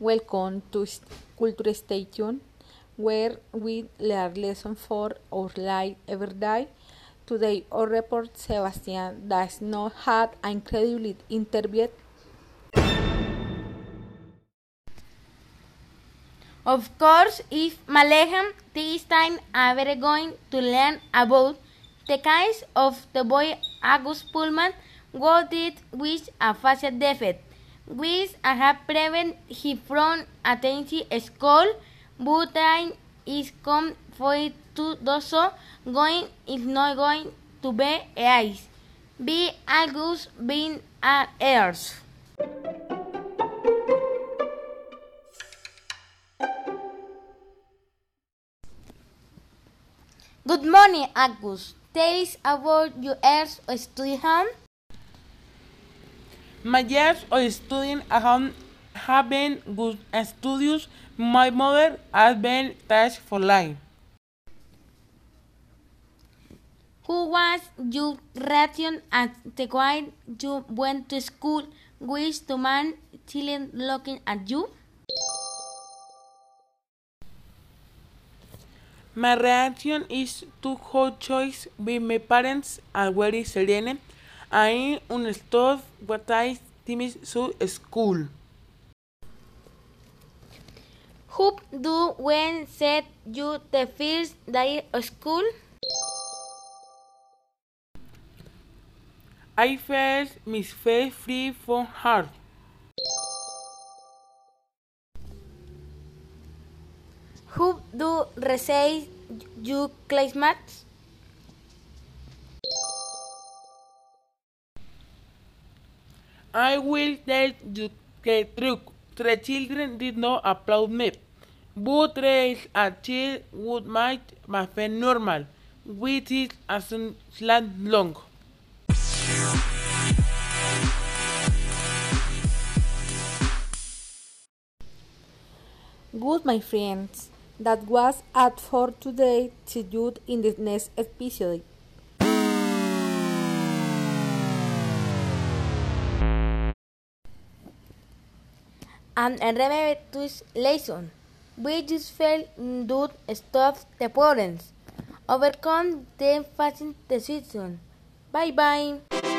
Welcome to Culture Station, where we learn lessons for our life every day. Today, our reporter Sebastian does not had an incredible interview. Of course, if Malehem, this time we're going to learn about the case of the boy August Pullman, what did with a facial defect, which have prevent him from attending school, but time is come for it to do so, going is not going to be ice. Be August being a heirs. Good morning, Agus. Tell us about your years of study home. My years of studying have been good studies. My mother has been attached for life. Who was your reaction at the time you went to school? Which two man children looking at you? My reaction is to how choice with my parents are very serene. I understood what I teams to school. Who do when said you the first day of school? I felt my face free from hard. Who do receive you classmates? I will tell you the truth. The children did not applaud me. But raise a child would might my friend normal, which is a slant long. Good, my friends. That was all for today. See you in the next episode. And remember this lesson. We just felt do stop the problems. Overcome them facing the situation. Bye bye.